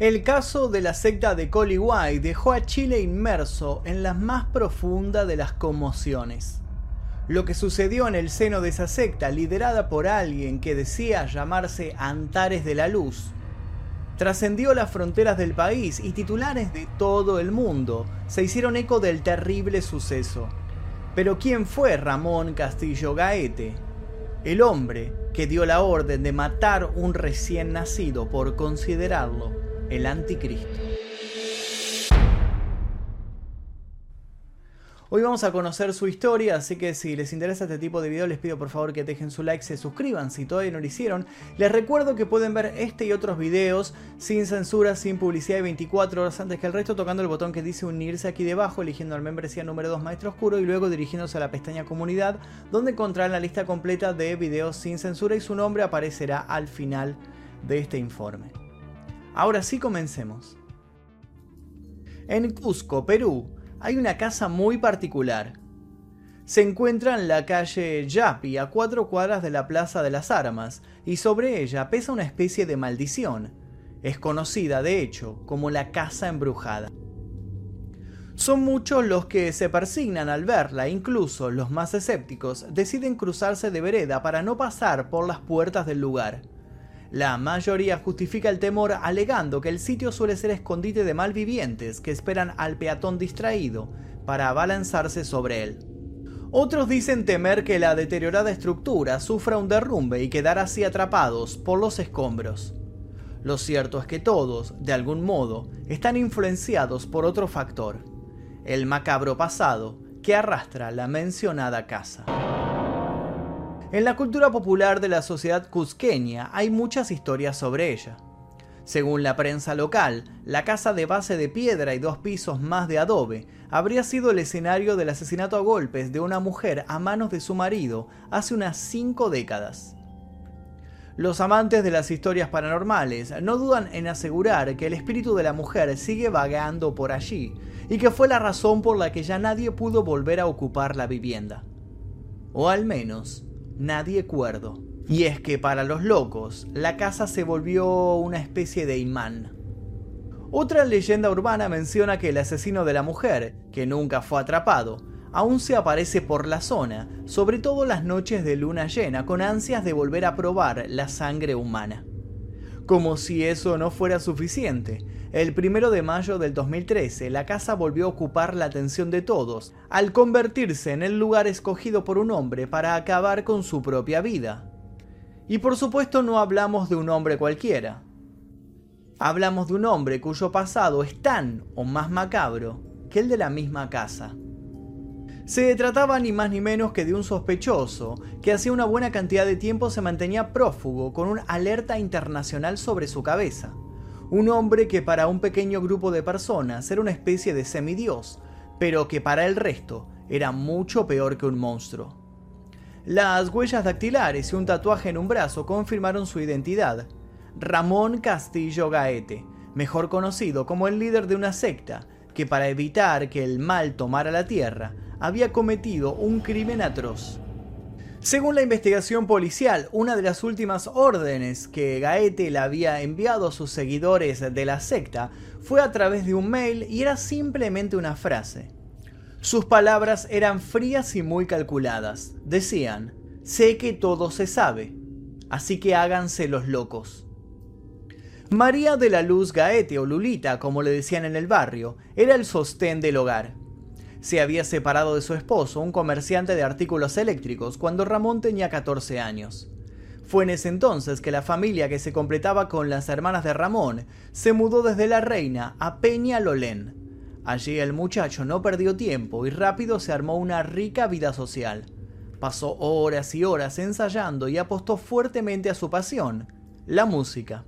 El caso de la secta de White dejó a Chile inmerso en la más profunda de las conmociones. Lo que sucedió en el seno de esa secta, liderada por alguien que decía llamarse Antares de la Luz, trascendió las fronteras del país y titulares de todo el mundo se hicieron eco del terrible suceso. Pero ¿quién fue Ramón Castillo Gaete? El hombre que dio la orden de matar un recién nacido por considerarlo el anticristo. Hoy vamos a conocer su historia, así que si les interesa este tipo de video les pido por favor que dejen su like, se suscriban si todavía no lo hicieron. Les recuerdo que pueden ver este y otros videos sin censura, sin publicidad y 24 horas antes que el resto tocando el botón que dice unirse aquí debajo, eligiendo al membresía número 2 Maestro Oscuro y luego dirigiéndose a la pestaña comunidad donde encontrarán la lista completa de videos sin censura y su nombre aparecerá al final de este informe. Ahora sí comencemos. En Cusco, Perú, hay una casa muy particular. Se encuentra en la calle Yapi, a cuatro cuadras de la Plaza de las Armas, y sobre ella pesa una especie de maldición. Es conocida, de hecho, como la Casa Embrujada. Son muchos los que se persignan al verla, incluso los más escépticos deciden cruzarse de vereda para no pasar por las puertas del lugar. La mayoría justifica el temor alegando que el sitio suele ser escondite de malvivientes que esperan al peatón distraído para abalanzarse sobre él. Otros dicen temer que la deteriorada estructura sufra un derrumbe y quedar así atrapados por los escombros. Lo cierto es que todos, de algún modo, están influenciados por otro factor, el macabro pasado que arrastra la mencionada casa. En la cultura popular de la sociedad cusqueña hay muchas historias sobre ella. Según la prensa local, la casa de base de piedra y dos pisos más de adobe habría sido el escenario del asesinato a golpes de una mujer a manos de su marido hace unas cinco décadas. Los amantes de las historias paranormales no dudan en asegurar que el espíritu de la mujer sigue vagando por allí y que fue la razón por la que ya nadie pudo volver a ocupar la vivienda. O al menos, nadie cuerdo. Y es que para los locos, la casa se volvió una especie de imán. Otra leyenda urbana menciona que el asesino de la mujer, que nunca fue atrapado, aún se aparece por la zona, sobre todo las noches de luna llena, con ansias de volver a probar la sangre humana. Como si eso no fuera suficiente, el primero de mayo del 2013 la casa volvió a ocupar la atención de todos, al convertirse en el lugar escogido por un hombre para acabar con su propia vida. Y por supuesto no hablamos de un hombre cualquiera. Hablamos de un hombre cuyo pasado es tan o más macabro que el de la misma casa. Se trataba ni más ni menos que de un sospechoso que hacía una buena cantidad de tiempo se mantenía prófugo con una alerta internacional sobre su cabeza. Un hombre que para un pequeño grupo de personas era una especie de semidios, pero que para el resto era mucho peor que un monstruo. Las huellas dactilares y un tatuaje en un brazo confirmaron su identidad. Ramón Castillo Gaete, mejor conocido como el líder de una secta que para evitar que el mal tomara la tierra, había cometido un crimen atroz. Según la investigación policial, una de las últimas órdenes que Gaete le había enviado a sus seguidores de la secta fue a través de un mail y era simplemente una frase. Sus palabras eran frías y muy calculadas. Decían, sé que todo se sabe, así que háganse los locos. María de la Luz Gaete o Lulita, como le decían en el barrio, era el sostén del hogar se había separado de su esposo, un comerciante de artículos eléctricos, cuando Ramón tenía 14 años. Fue en ese entonces que la familia que se completaba con las hermanas de Ramón se mudó desde La Reina a Peña Lolén. Allí el muchacho no perdió tiempo y rápido se armó una rica vida social. Pasó horas y horas ensayando y apostó fuertemente a su pasión, la música.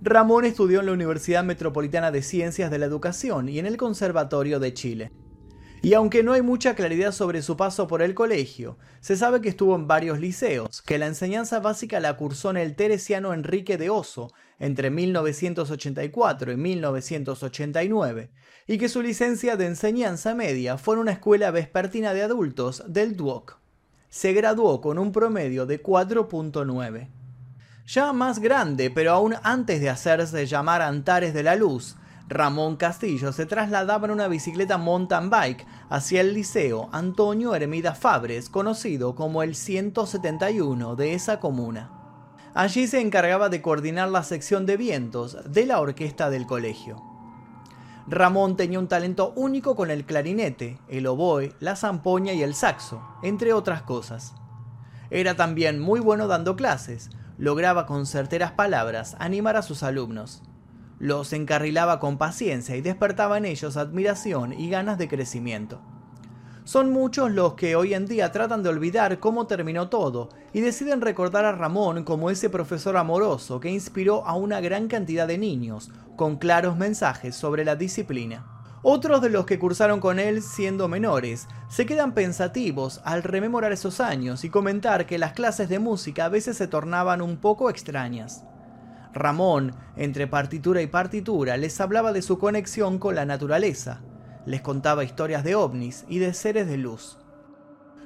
Ramón estudió en la Universidad Metropolitana de Ciencias de la Educación y en el Conservatorio de Chile. Y aunque no hay mucha claridad sobre su paso por el colegio, se sabe que estuvo en varios liceos, que la enseñanza básica la cursó en el Teresiano Enrique de Oso entre 1984 y 1989, y que su licencia de enseñanza media fue en una escuela vespertina de adultos del DUOC. Se graduó con un promedio de 4.9. Ya más grande, pero aún antes de hacerse llamar Antares de la Luz, Ramón Castillo se trasladaba en una bicicleta mountain bike hacia el Liceo Antonio Hermida Fabres, conocido como el 171 de esa comuna. Allí se encargaba de coordinar la sección de vientos de la orquesta del colegio. Ramón tenía un talento único con el clarinete, el oboe, la zampoña y el saxo, entre otras cosas. Era también muy bueno dando clases, lograba con certeras palabras animar a sus alumnos. Los encarrilaba con paciencia y despertaba en ellos admiración y ganas de crecimiento. Son muchos los que hoy en día tratan de olvidar cómo terminó todo y deciden recordar a Ramón como ese profesor amoroso que inspiró a una gran cantidad de niños con claros mensajes sobre la disciplina. Otros de los que cursaron con él siendo menores se quedan pensativos al rememorar esos años y comentar que las clases de música a veces se tornaban un poco extrañas. Ramón, entre partitura y partitura, les hablaba de su conexión con la naturaleza, les contaba historias de ovnis y de seres de luz.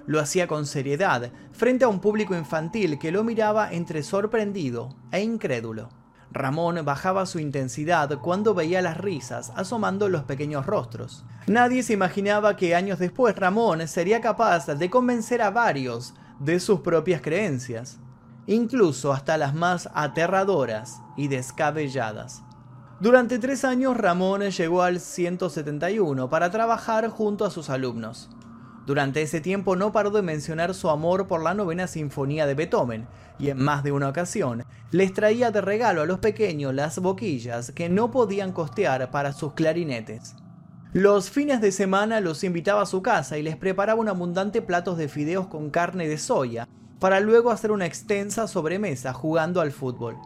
Lo hacía con seriedad, frente a un público infantil que lo miraba entre sorprendido e incrédulo. Ramón bajaba su intensidad cuando veía las risas asomando los pequeños rostros. Nadie se imaginaba que años después Ramón sería capaz de convencer a varios de sus propias creencias incluso hasta las más aterradoras y descabelladas. Durante tres años Ramón llegó al 171 para trabajar junto a sus alumnos. Durante ese tiempo no paró de mencionar su amor por la novena sinfonía de Beethoven, y en más de una ocasión les traía de regalo a los pequeños las boquillas que no podían costear para sus clarinetes. Los fines de semana los invitaba a su casa y les preparaba un abundante platos de fideos con carne de soya, para luego hacer una extensa sobremesa jugando al fútbol.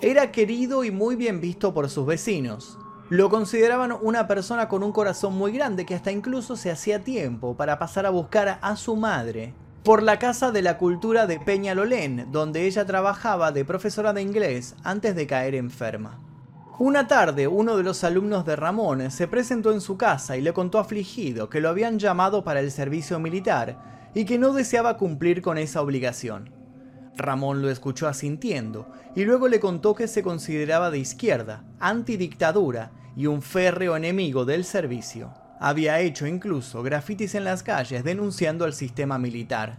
Era querido y muy bien visto por sus vecinos. Lo consideraban una persona con un corazón muy grande que hasta incluso se hacía tiempo para pasar a buscar a su madre por la Casa de la Cultura de Peñalolén, donde ella trabajaba de profesora de inglés antes de caer enferma. Una tarde, uno de los alumnos de Ramón se presentó en su casa y le contó afligido que lo habían llamado para el servicio militar y que no deseaba cumplir con esa obligación. Ramón lo escuchó asintiendo y luego le contó que se consideraba de izquierda, antidictadura y un férreo enemigo del servicio. Había hecho incluso grafitis en las calles denunciando al sistema militar.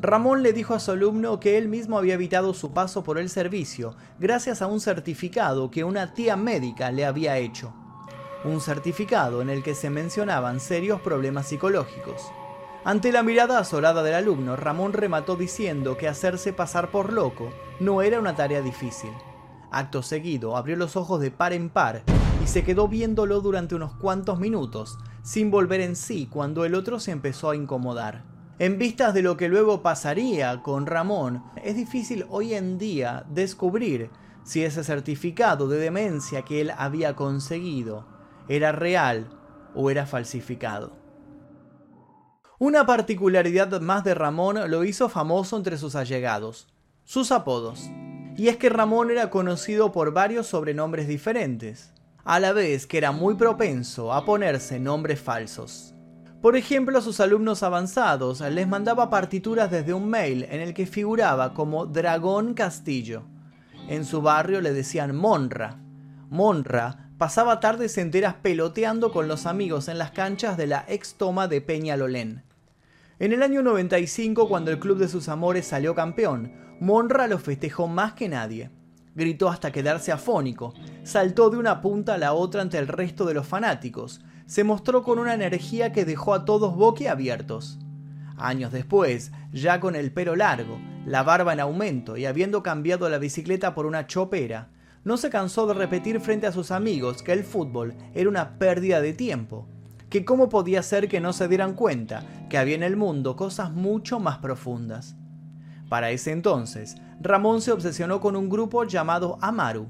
Ramón le dijo a su alumno que él mismo había evitado su paso por el servicio gracias a un certificado que una tía médica le había hecho. Un certificado en el que se mencionaban serios problemas psicológicos. Ante la mirada azorada del alumno, Ramón remató diciendo que hacerse pasar por loco no era una tarea difícil. Acto seguido, abrió los ojos de par en par y se quedó viéndolo durante unos cuantos minutos, sin volver en sí cuando el otro se empezó a incomodar. En vistas de lo que luego pasaría con Ramón, es difícil hoy en día descubrir si ese certificado de demencia que él había conseguido era real o era falsificado. Una particularidad más de Ramón lo hizo famoso entre sus allegados, sus apodos. Y es que Ramón era conocido por varios sobrenombres diferentes, a la vez que era muy propenso a ponerse nombres falsos. Por ejemplo, a sus alumnos avanzados les mandaba partituras desde un mail en el que figuraba como Dragón Castillo. En su barrio le decían Monra. Monra pasaba tardes enteras peloteando con los amigos en las canchas de la ex toma de Peñalolén. En el año 95, cuando el club de sus amores salió campeón, Monra lo festejó más que nadie. Gritó hasta quedarse afónico, saltó de una punta a la otra ante el resto de los fanáticos, se mostró con una energía que dejó a todos boquiabiertos. Años después, ya con el pelo largo, la barba en aumento y habiendo cambiado la bicicleta por una chopera, no se cansó de repetir frente a sus amigos que el fútbol era una pérdida de tiempo que cómo podía ser que no se dieran cuenta que había en el mundo cosas mucho más profundas. Para ese entonces, Ramón se obsesionó con un grupo llamado Amaru.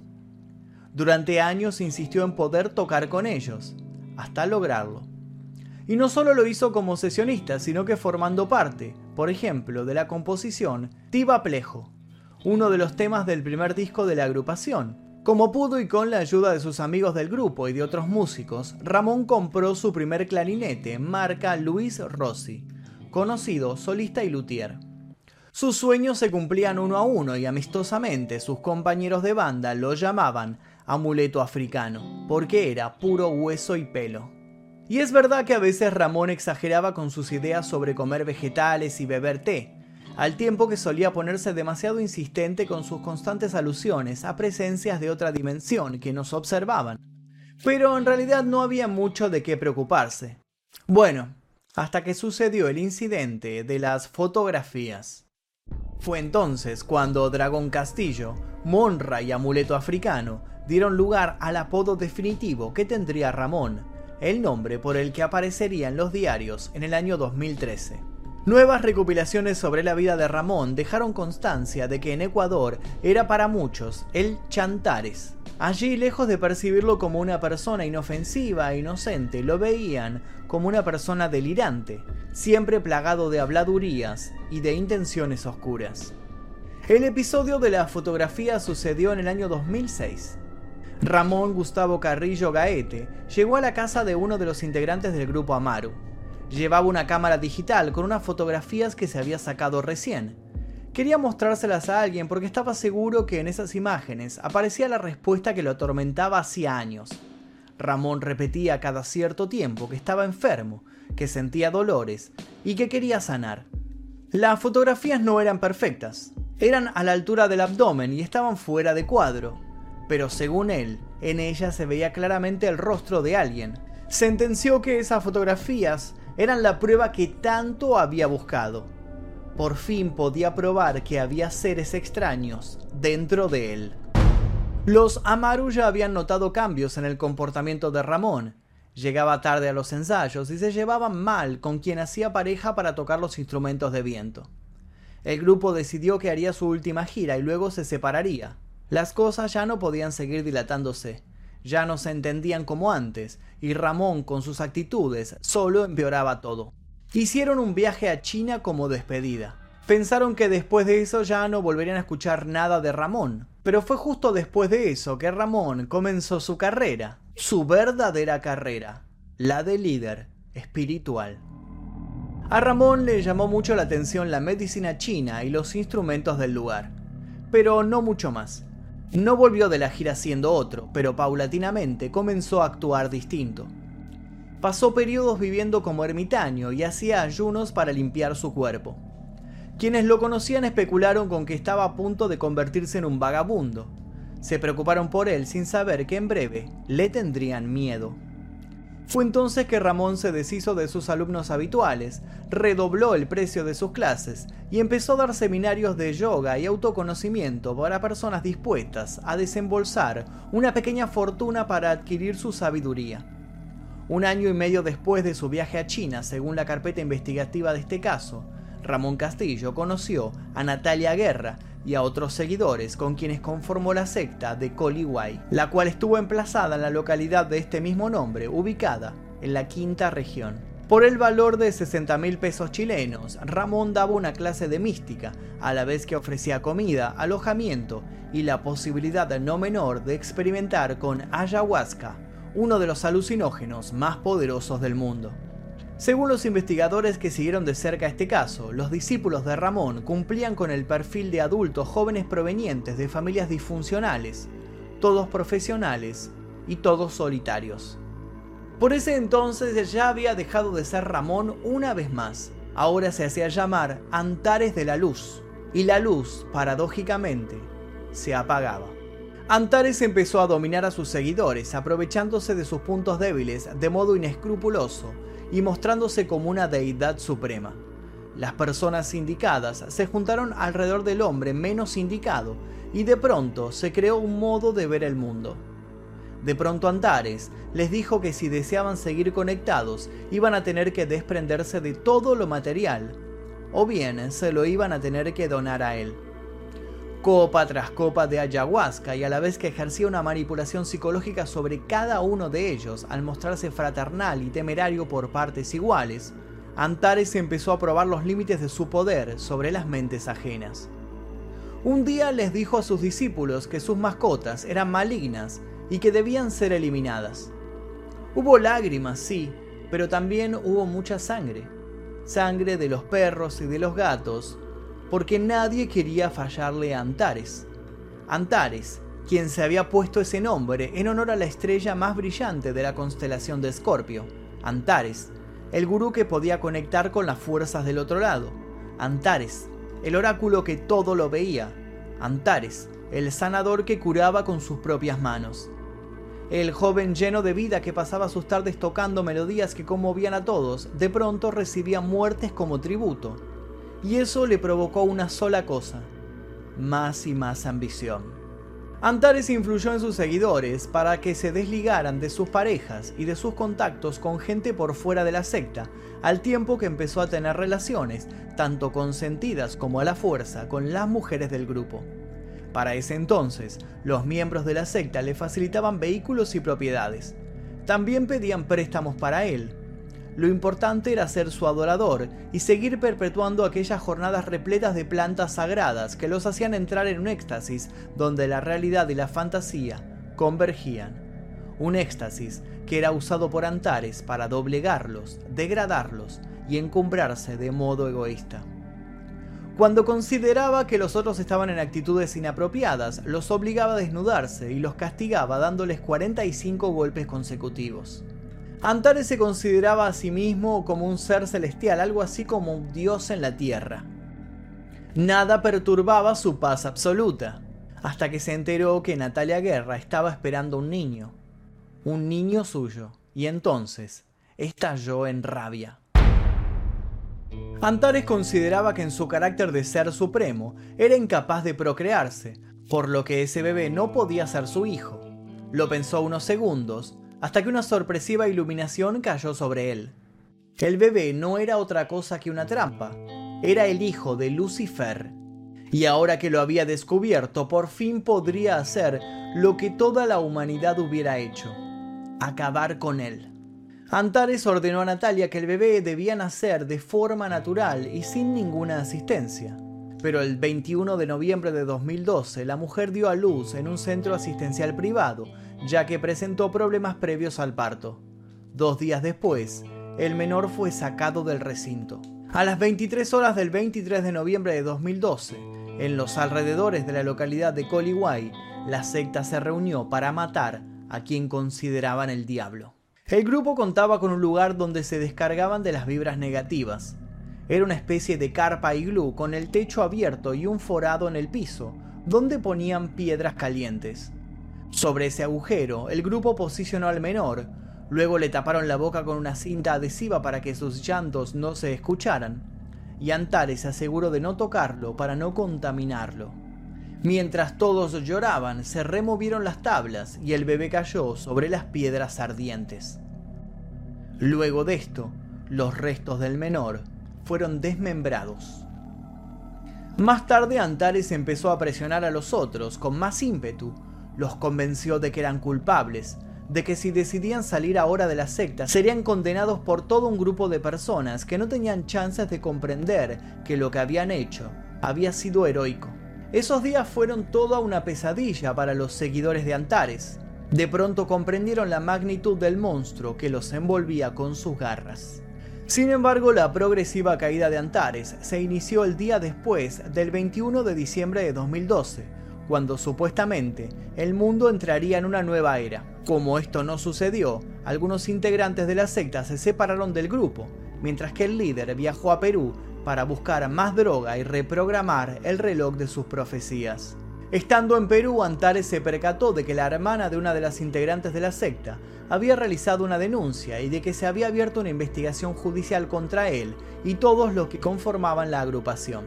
Durante años insistió en poder tocar con ellos, hasta lograrlo. Y no solo lo hizo como sesionista, sino que formando parte, por ejemplo, de la composición Tiba Plejo, uno de los temas del primer disco de la agrupación, como pudo y con la ayuda de sus amigos del grupo y de otros músicos, Ramón compró su primer clarinete, marca Luis Rossi, conocido solista y luthier. Sus sueños se cumplían uno a uno y amistosamente sus compañeros de banda lo llamaban amuleto africano, porque era puro hueso y pelo. Y es verdad que a veces Ramón exageraba con sus ideas sobre comer vegetales y beber té, al tiempo que solía ponerse demasiado insistente con sus constantes alusiones a presencias de otra dimensión que nos observaban. Pero en realidad no había mucho de qué preocuparse. Bueno, hasta que sucedió el incidente de las fotografías. Fue entonces cuando Dragón Castillo, Monra y Amuleto Africano dieron lugar al apodo definitivo que tendría Ramón, el nombre por el que aparecería en los diarios en el año 2013. Nuevas recopilaciones sobre la vida de Ramón dejaron constancia de que en Ecuador era para muchos el Chantares. Allí, lejos de percibirlo como una persona inofensiva e inocente, lo veían como una persona delirante, siempre plagado de habladurías y de intenciones oscuras. El episodio de la fotografía sucedió en el año 2006. Ramón Gustavo Carrillo Gaete llegó a la casa de uno de los integrantes del grupo Amaru, Llevaba una cámara digital con unas fotografías que se había sacado recién. Quería mostrárselas a alguien porque estaba seguro que en esas imágenes aparecía la respuesta que lo atormentaba hacía años. Ramón repetía cada cierto tiempo que estaba enfermo, que sentía dolores y que quería sanar. Las fotografías no eran perfectas, eran a la altura del abdomen y estaban fuera de cuadro, pero según él, en ellas se veía claramente el rostro de alguien. Sentenció que esas fotografías eran la prueba que tanto había buscado. Por fin podía probar que había seres extraños dentro de él. Los Amaru ya habían notado cambios en el comportamiento de Ramón. Llegaba tarde a los ensayos y se llevaban mal con quien hacía pareja para tocar los instrumentos de viento. El grupo decidió que haría su última gira y luego se separaría. Las cosas ya no podían seguir dilatándose ya no se entendían como antes, y Ramón con sus actitudes solo empeoraba todo. Hicieron un viaje a China como despedida. Pensaron que después de eso ya no volverían a escuchar nada de Ramón, pero fue justo después de eso que Ramón comenzó su carrera, su verdadera carrera, la de líder espiritual. A Ramón le llamó mucho la atención la medicina china y los instrumentos del lugar, pero no mucho más. No volvió de la gira siendo otro, pero paulatinamente comenzó a actuar distinto. Pasó periodos viviendo como ermitaño y hacía ayunos para limpiar su cuerpo. Quienes lo conocían especularon con que estaba a punto de convertirse en un vagabundo. Se preocuparon por él sin saber que en breve le tendrían miedo. Fue entonces que Ramón se deshizo de sus alumnos habituales, redobló el precio de sus clases y empezó a dar seminarios de yoga y autoconocimiento para personas dispuestas a desembolsar una pequeña fortuna para adquirir su sabiduría. Un año y medio después de su viaje a China, según la carpeta investigativa de este caso, Ramón Castillo conoció a Natalia Guerra, y a otros seguidores con quienes conformó la secta de Coliway, la cual estuvo emplazada en la localidad de este mismo nombre, ubicada en la quinta región. Por el valor de 60 mil pesos chilenos, Ramón daba una clase de mística, a la vez que ofrecía comida, alojamiento y la posibilidad no menor de experimentar con ayahuasca, uno de los alucinógenos más poderosos del mundo. Según los investigadores que siguieron de cerca este caso, los discípulos de Ramón cumplían con el perfil de adultos jóvenes provenientes de familias disfuncionales, todos profesionales y todos solitarios. Por ese entonces ya había dejado de ser Ramón una vez más. Ahora se hacía llamar Antares de la Luz, y la luz, paradójicamente, se apagaba. Antares empezó a dominar a sus seguidores, aprovechándose de sus puntos débiles de modo inescrupuloso y mostrándose como una deidad suprema. Las personas indicadas se juntaron alrededor del hombre menos indicado y de pronto se creó un modo de ver el mundo. De pronto Antares les dijo que si deseaban seguir conectados iban a tener que desprenderse de todo lo material, o bien se lo iban a tener que donar a él copa tras copa de ayahuasca y a la vez que ejercía una manipulación psicológica sobre cada uno de ellos al mostrarse fraternal y temerario por partes iguales, Antares empezó a probar los límites de su poder sobre las mentes ajenas. Un día les dijo a sus discípulos que sus mascotas eran malignas y que debían ser eliminadas. Hubo lágrimas, sí, pero también hubo mucha sangre. Sangre de los perros y de los gatos, porque nadie quería fallarle a Antares. Antares, quien se había puesto ese nombre en honor a la estrella más brillante de la constelación de Escorpio, Antares, el gurú que podía conectar con las fuerzas del otro lado, Antares, el oráculo que todo lo veía, Antares, el sanador que curaba con sus propias manos. El joven lleno de vida que pasaba sus tardes tocando melodías que conmovían a todos, de pronto recibía muertes como tributo. Y eso le provocó una sola cosa, más y más ambición. Antares influyó en sus seguidores para que se desligaran de sus parejas y de sus contactos con gente por fuera de la secta, al tiempo que empezó a tener relaciones, tanto consentidas como a la fuerza, con las mujeres del grupo. Para ese entonces, los miembros de la secta le facilitaban vehículos y propiedades. También pedían préstamos para él, lo importante era ser su adorador y seguir perpetuando aquellas jornadas repletas de plantas sagradas que los hacían entrar en un éxtasis donde la realidad y la fantasía convergían. Un éxtasis que era usado por Antares para doblegarlos, degradarlos y encumbrarse de modo egoísta. Cuando consideraba que los otros estaban en actitudes inapropiadas, los obligaba a desnudarse y los castigaba dándoles 45 golpes consecutivos. Antares se consideraba a sí mismo como un ser celestial, algo así como un dios en la tierra. Nada perturbaba su paz absoluta, hasta que se enteró que Natalia Guerra estaba esperando un niño, un niño suyo, y entonces estalló en rabia. Antares consideraba que en su carácter de ser supremo era incapaz de procrearse, por lo que ese bebé no podía ser su hijo. Lo pensó unos segundos, hasta que una sorpresiva iluminación cayó sobre él. El bebé no era otra cosa que una trampa, era el hijo de Lucifer. Y ahora que lo había descubierto, por fin podría hacer lo que toda la humanidad hubiera hecho, acabar con él. Antares ordenó a Natalia que el bebé debía nacer de forma natural y sin ninguna asistencia. Pero el 21 de noviembre de 2012 la mujer dio a luz en un centro asistencial privado ya que presentó problemas previos al parto. Dos días después, el menor fue sacado del recinto. A las 23 horas del 23 de noviembre de 2012, en los alrededores de la localidad de Coliway, la secta se reunió para matar a quien consideraban el diablo. El grupo contaba con un lugar donde se descargaban de las vibras negativas. Era una especie de carpa iglú con el techo abierto y un forado en el piso, donde ponían piedras calientes. Sobre ese agujero, el grupo posicionó al menor, luego le taparon la boca con una cinta adhesiva para que sus llantos no se escucharan, y Antares se aseguró de no tocarlo para no contaminarlo. Mientras todos lloraban, se removieron las tablas y el bebé cayó sobre las piedras ardientes. Luego de esto, los restos del menor fueron desmembrados. Más tarde Antares empezó a presionar a los otros con más ímpetu los convenció de que eran culpables, de que si decidían salir ahora de la secta serían condenados por todo un grupo de personas que no tenían chances de comprender que lo que habían hecho había sido heroico. Esos días fueron toda una pesadilla para los seguidores de Antares. De pronto comprendieron la magnitud del monstruo que los envolvía con sus garras. Sin embargo, la progresiva caída de Antares se inició el día después del 21 de diciembre de 2012, cuando supuestamente el mundo entraría en una nueva era. Como esto no sucedió, algunos integrantes de la secta se separaron del grupo, mientras que el líder viajó a Perú para buscar más droga y reprogramar el reloj de sus profecías. Estando en Perú, Antares se percató de que la hermana de una de las integrantes de la secta había realizado una denuncia y de que se había abierto una investigación judicial contra él y todos los que conformaban la agrupación.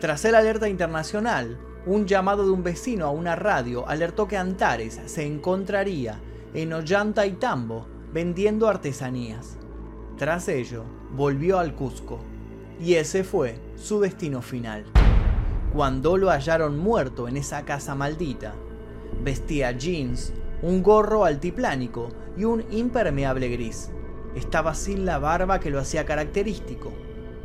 Tras el alerta internacional, un llamado de un vecino a una radio alertó que Antares se encontraría en Ollanta y Tambo vendiendo artesanías. Tras ello, volvió al Cusco, y ese fue su destino final. Cuando lo hallaron muerto en esa casa maldita, vestía jeans, un gorro altiplánico y un impermeable gris. Estaba sin la barba que lo hacía característico.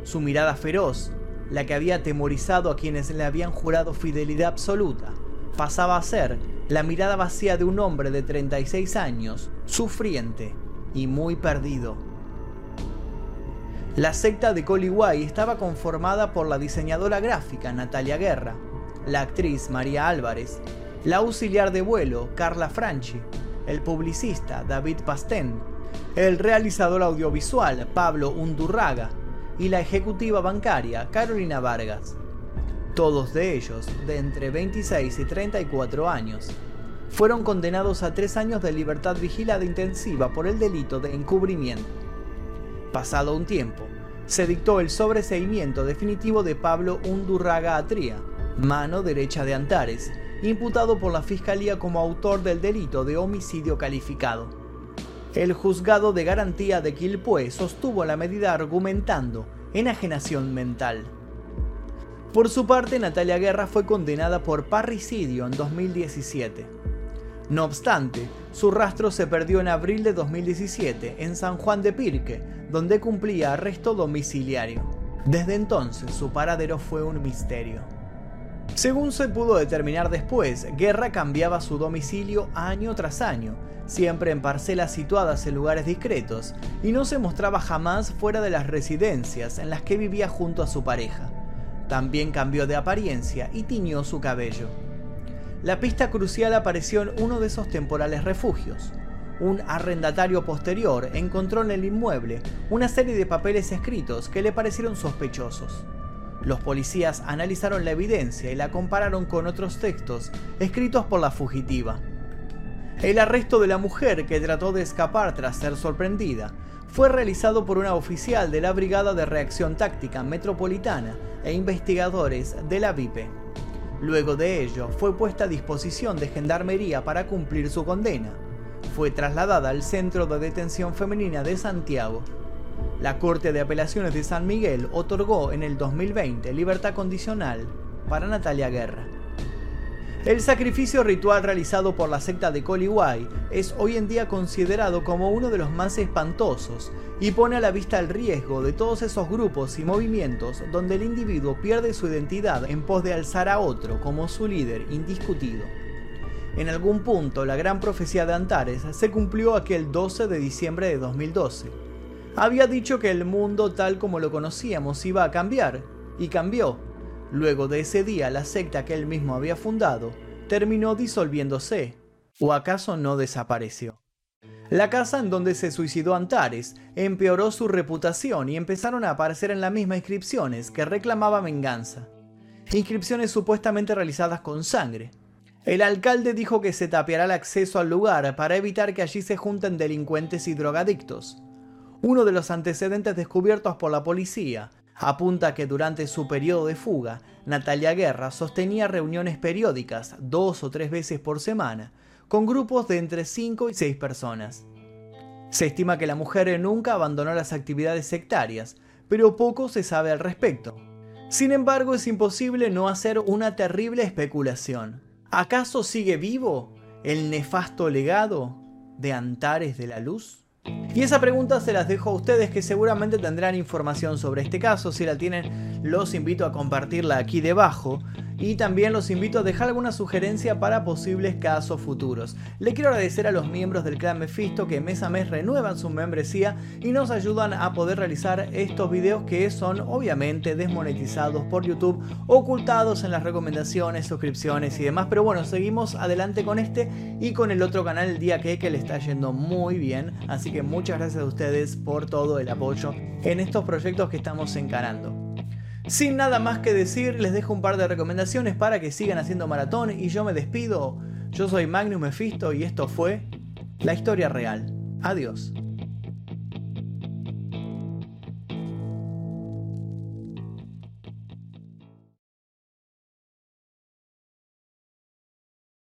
Su mirada feroz la que había atemorizado a quienes le habían jurado fidelidad absoluta, pasaba a ser la mirada vacía de un hombre de 36 años, sufriente y muy perdido. La secta de Coliway estaba conformada por la diseñadora gráfica Natalia Guerra, la actriz María Álvarez, la auxiliar de vuelo Carla Franchi, el publicista David Pastén, el realizador audiovisual Pablo Undurraga y la ejecutiva bancaria Carolina Vargas. Todos de ellos, de entre 26 y 34 años, fueron condenados a tres años de libertad vigilada intensiva por el delito de encubrimiento. Pasado un tiempo, se dictó el sobreseimiento definitivo de Pablo Undurraga Atría, mano derecha de Antares, imputado por la Fiscalía como autor del delito de homicidio calificado. El juzgado de garantía de Quilpué sostuvo la medida argumentando enajenación mental. Por su parte, Natalia Guerra fue condenada por parricidio en 2017. No obstante, su rastro se perdió en abril de 2017 en San Juan de Pirque, donde cumplía arresto domiciliario. Desde entonces su paradero fue un misterio. Según se pudo determinar después, Guerra cambiaba su domicilio año tras año, siempre en parcelas situadas en lugares discretos, y no se mostraba jamás fuera de las residencias en las que vivía junto a su pareja. También cambió de apariencia y tiñó su cabello. La pista crucial apareció en uno de esos temporales refugios. Un arrendatario posterior encontró en el inmueble una serie de papeles escritos que le parecieron sospechosos. Los policías analizaron la evidencia y la compararon con otros textos escritos por la fugitiva. El arresto de la mujer que trató de escapar tras ser sorprendida fue realizado por una oficial de la Brigada de Reacción Táctica Metropolitana e investigadores de la VIPE. Luego de ello, fue puesta a disposición de Gendarmería para cumplir su condena. Fue trasladada al Centro de Detención Femenina de Santiago. La Corte de Apelaciones de San Miguel otorgó en el 2020 libertad condicional para Natalia Guerra. El sacrificio ritual realizado por la secta de Coliway es hoy en día considerado como uno de los más espantosos y pone a la vista el riesgo de todos esos grupos y movimientos donde el individuo pierde su identidad en pos de alzar a otro como su líder indiscutido. En algún punto, la gran profecía de Antares se cumplió aquel 12 de diciembre de 2012. Había dicho que el mundo tal como lo conocíamos iba a cambiar, y cambió Luego de ese día, la secta que él mismo había fundado terminó disolviéndose. ¿O acaso no desapareció? La casa en donde se suicidó Antares empeoró su reputación y empezaron a aparecer en la misma inscripciones que reclamaba venganza. Inscripciones supuestamente realizadas con sangre. El alcalde dijo que se tapiará el acceso al lugar para evitar que allí se junten delincuentes y drogadictos. Uno de los antecedentes descubiertos por la policía apunta que durante su periodo de fuga, Natalia Guerra sostenía reuniones periódicas, dos o tres veces por semana, con grupos de entre 5 y 6 personas. Se estima que la mujer nunca abandonó las actividades sectarias, pero poco se sabe al respecto. Sin embargo, es imposible no hacer una terrible especulación. ¿Acaso sigue vivo el nefasto legado de Antares de la Luz? Y esa pregunta se las dejo a ustedes que seguramente tendrán información sobre este caso. Si la tienen, los invito a compartirla aquí debajo. Y también los invito a dejar alguna sugerencia para posibles casos futuros. Le quiero agradecer a los miembros del clan Mephisto que mes a mes renuevan su membresía y nos ayudan a poder realizar estos videos que son obviamente desmonetizados por YouTube, ocultados en las recomendaciones, suscripciones y demás. Pero bueno, seguimos adelante con este y con el otro canal, el día que, que le está yendo muy bien. Así que muchas gracias a ustedes por todo el apoyo en estos proyectos que estamos encarando. Sin nada más que decir, les dejo un par de recomendaciones para que sigan haciendo maratón y yo me despido. Yo soy Magnus Mephisto y esto fue La Historia Real. Adiós.